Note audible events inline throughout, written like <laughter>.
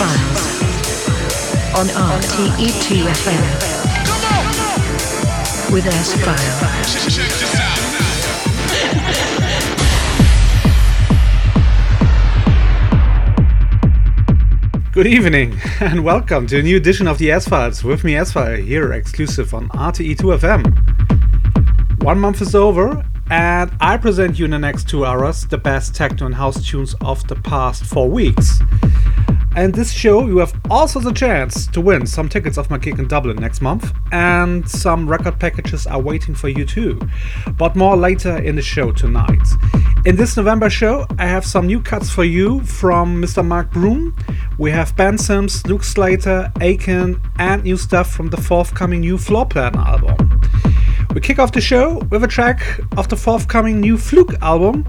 S-Files on RTE2FM with S-Files. Good evening <laughs> and welcome to a new edition of the S-Files with me S-File here exclusive on RTE2FM. One month is over and I present you in the next two hours the best techno and house tunes of the past four weeks. And this show, you have also the chance to win some tickets of my gig in Dublin next month, and some record packages are waiting for you too. But more later in the show tonight. In this November show, I have some new cuts for you from Mr. Mark Broom. We have Ben Sims, Luke Slater, Aiken, and new stuff from the forthcoming new Floorplan album. We kick off the show with a track of the forthcoming new Flug album,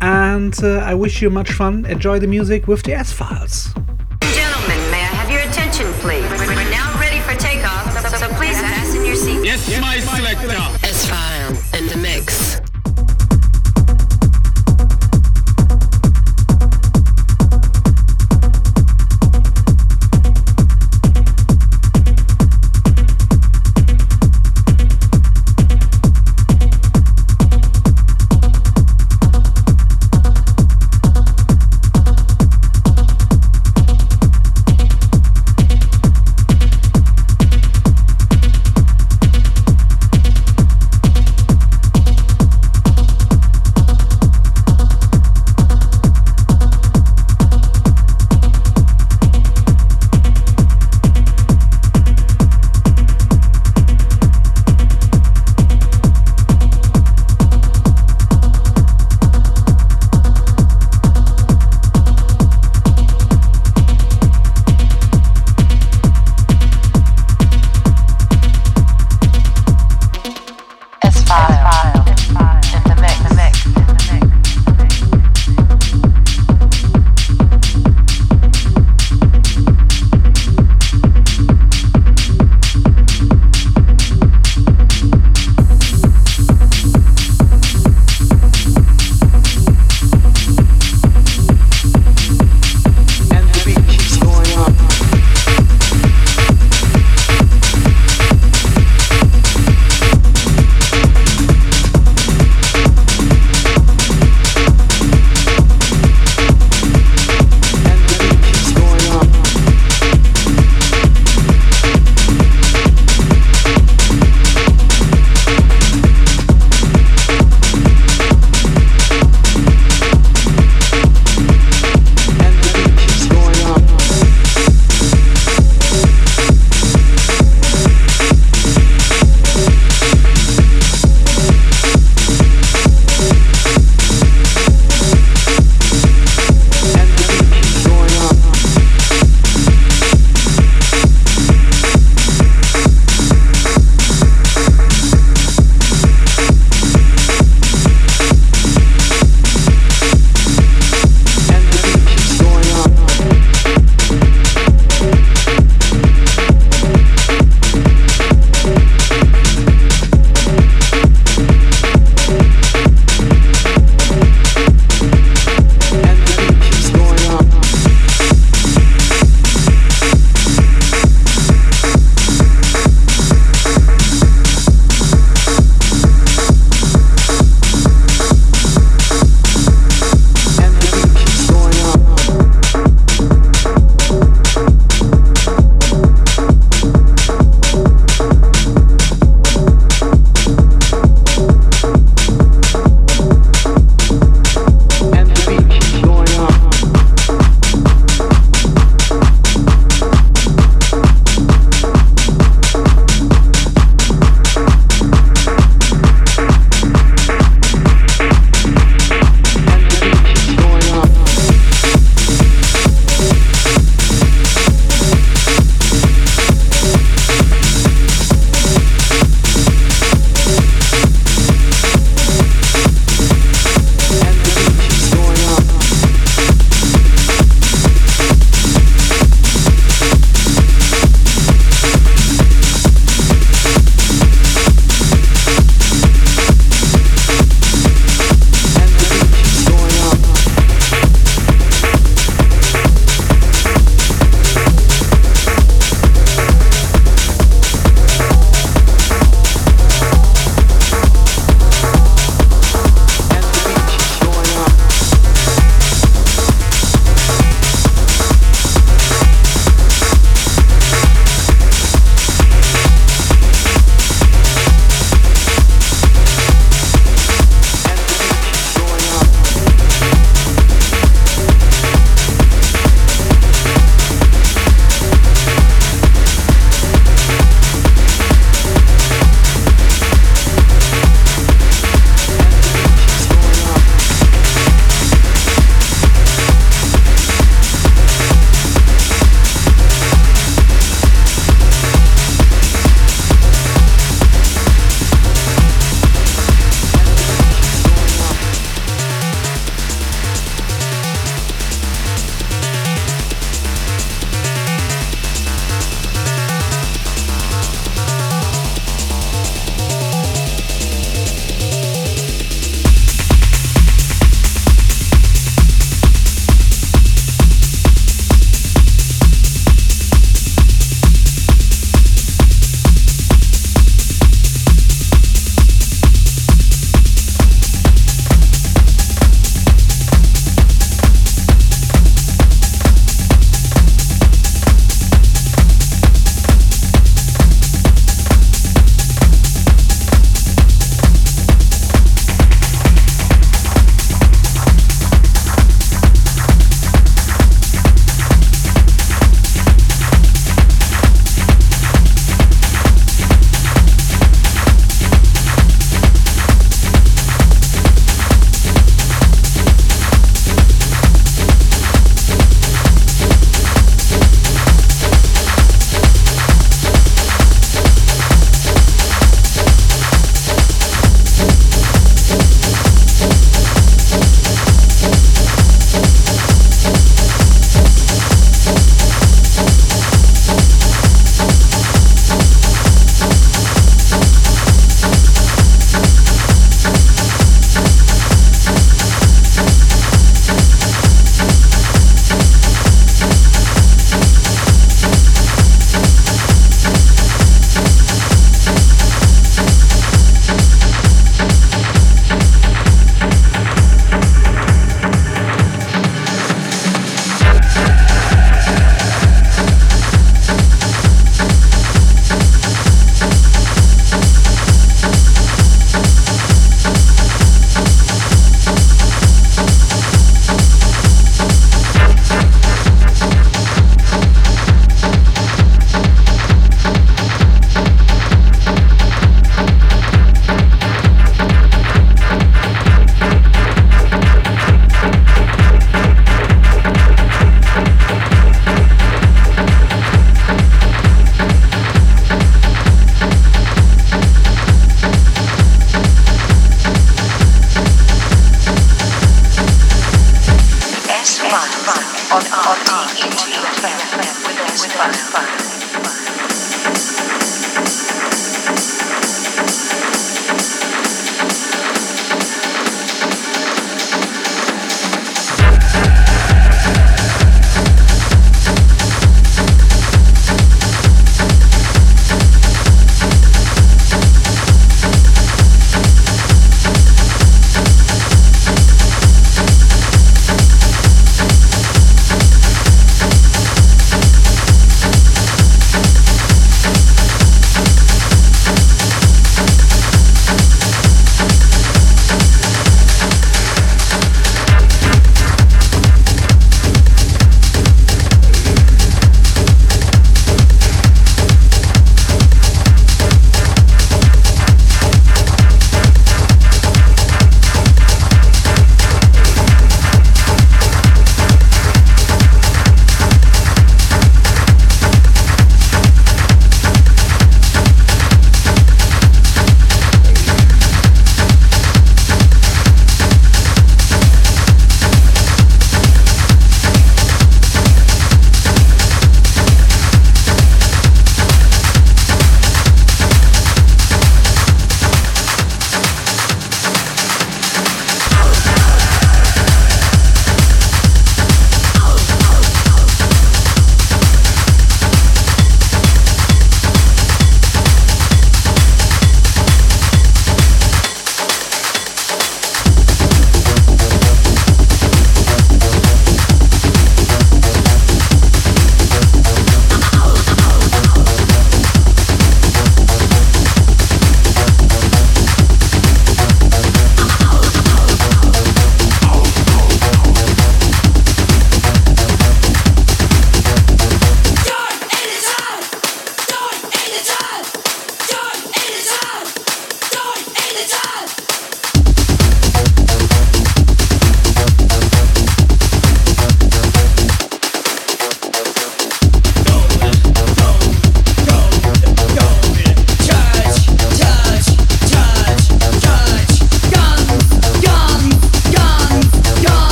and uh, I wish you much fun. Enjoy the music with the S Files.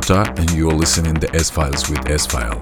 Bogota, and you're listening to S Files with S File.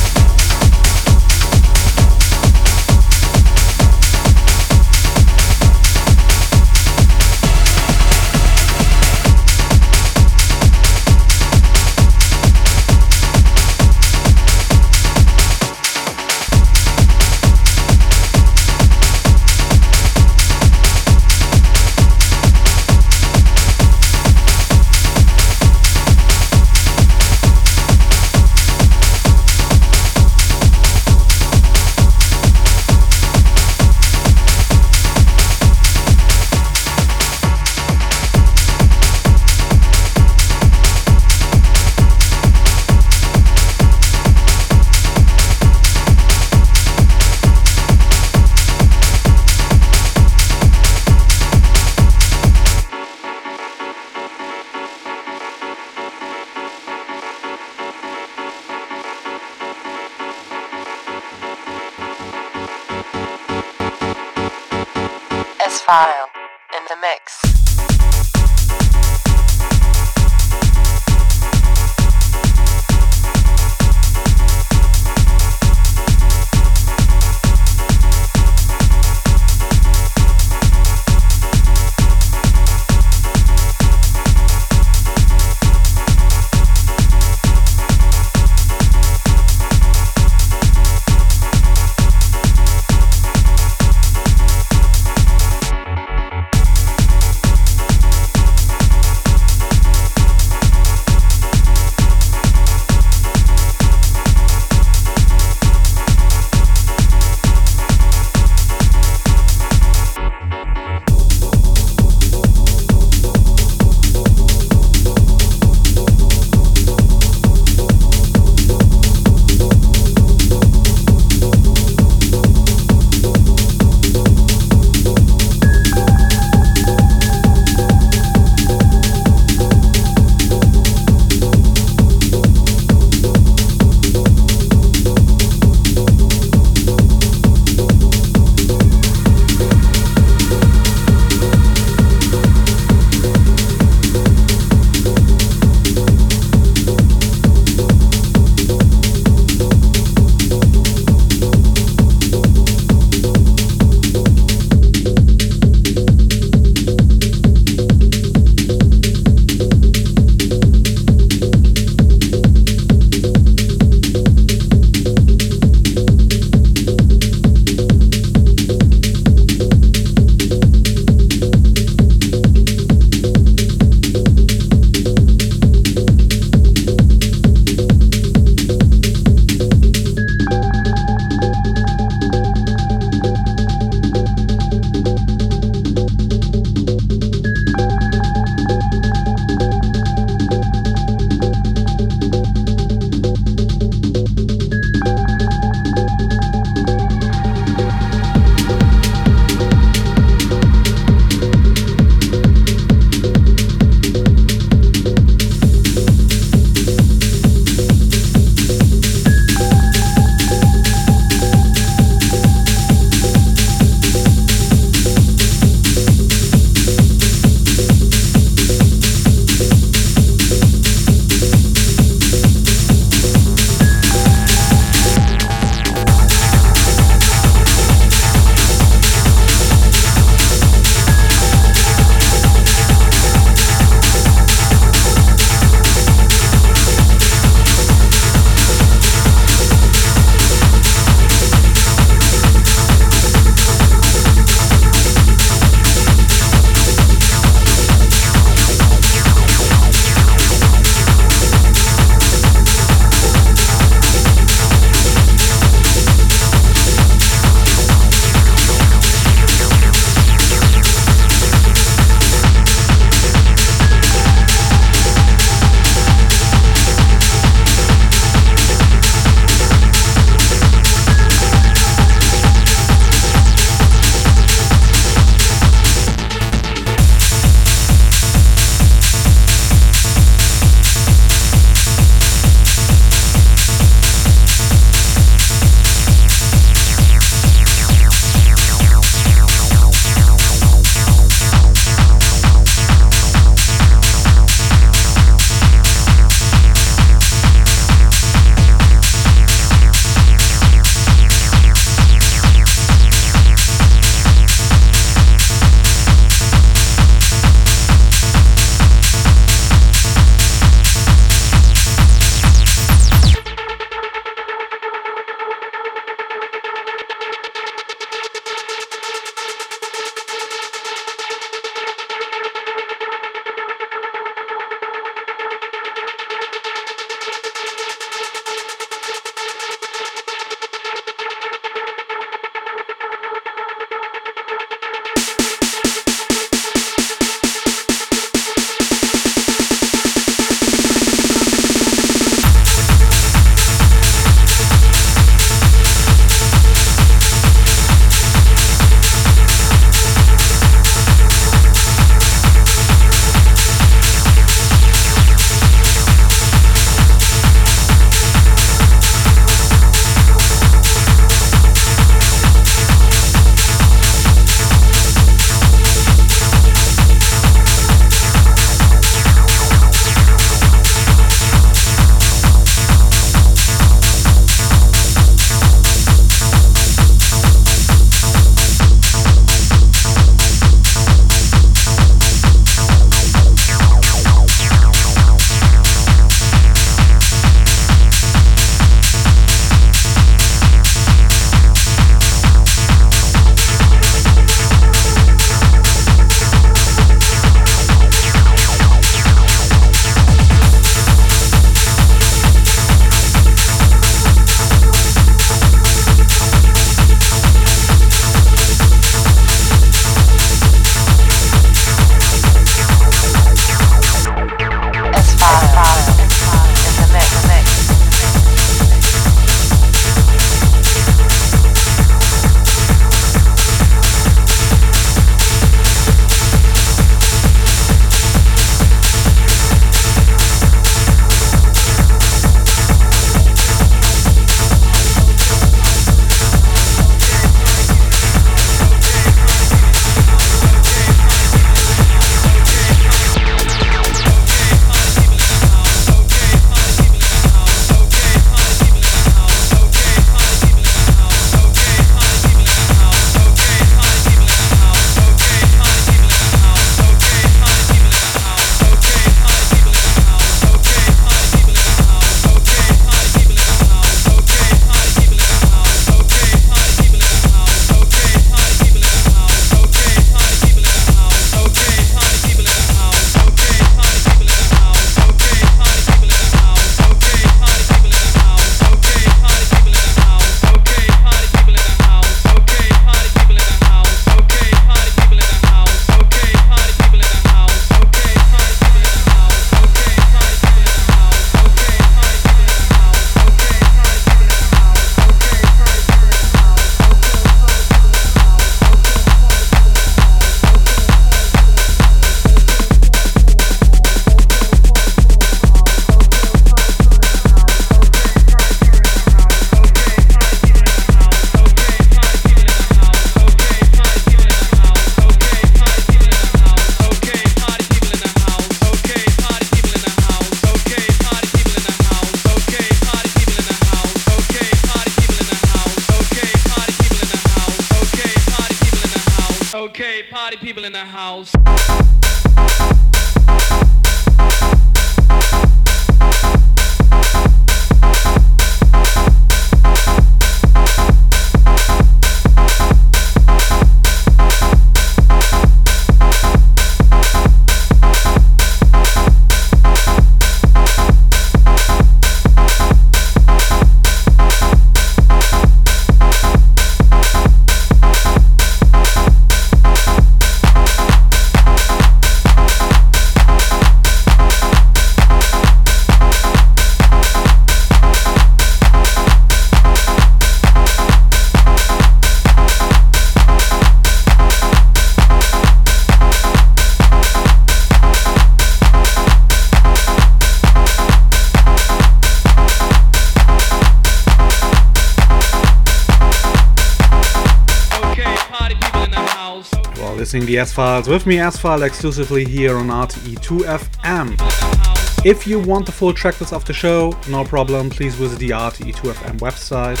The S Files with me, S File, exclusively here on RTE2 FM. If you want the full tracklist of the show, no problem, please visit the RTE2 FM website.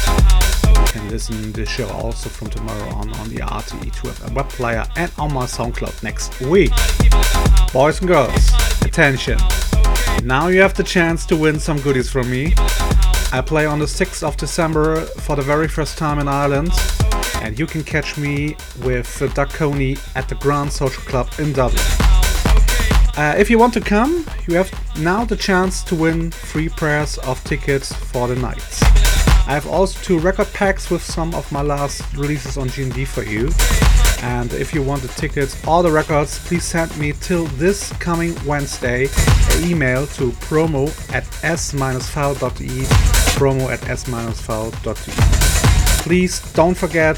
You can listen to the show also from tomorrow on on the RTE2 FM web player and on my SoundCloud next week. Boys and girls, attention. Now you have the chance to win some goodies from me. I play on the 6th of December for the very first time in Ireland, and you can catch me with uh, Doug Coney at the Grand Social Club in Dublin. Uh, if you want to come, you have now the chance to win free pairs of tickets for the night. I have also two record packs with some of my last releases on GND for you. And if you want the tickets or the records, please send me till this coming Wednesday an email to promo at s-file.de, promo at s-file.de. Please don't forget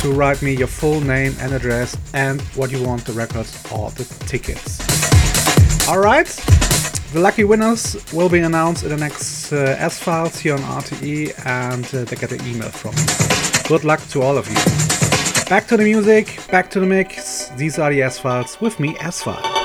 to write me your full name and address and what you want the records or the tickets. Alright, the lucky winners will be announced in the next uh, S Files here on RTE and uh, they get an email from me. Good luck to all of you. Back to the music, back to the mix. These are the S Files with me, S File.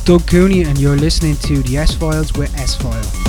Is Doug Cooney, and you're listening to the S Files with S File.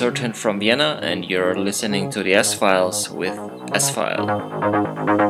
Is Uncertain from Vienna, and you're listening to the S Files with S File.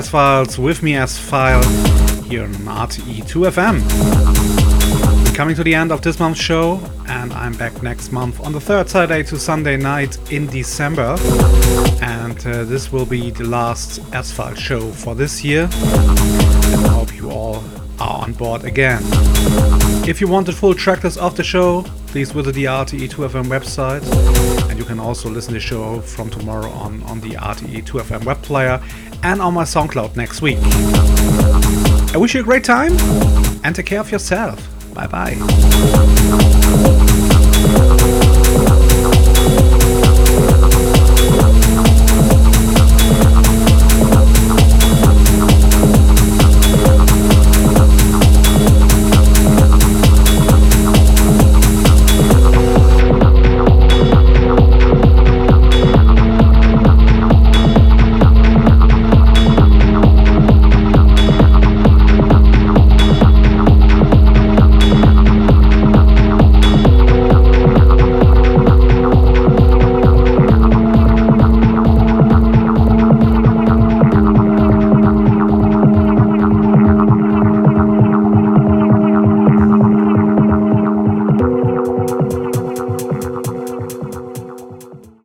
These are the S Files with me S File here on RTE2FM. We're coming to the end of this month's show, and I'm back next month on the third Saturday to Sunday night in December. And uh, this will be the last S File show for this year. And I hope you all are on board again. If you want the full tracklist of the show, please visit the RTE2FM website. And you can also listen to the show from tomorrow on on the RTE2FM web player and on my SoundCloud next week. I wish you a great time and take care of yourself. Bye bye.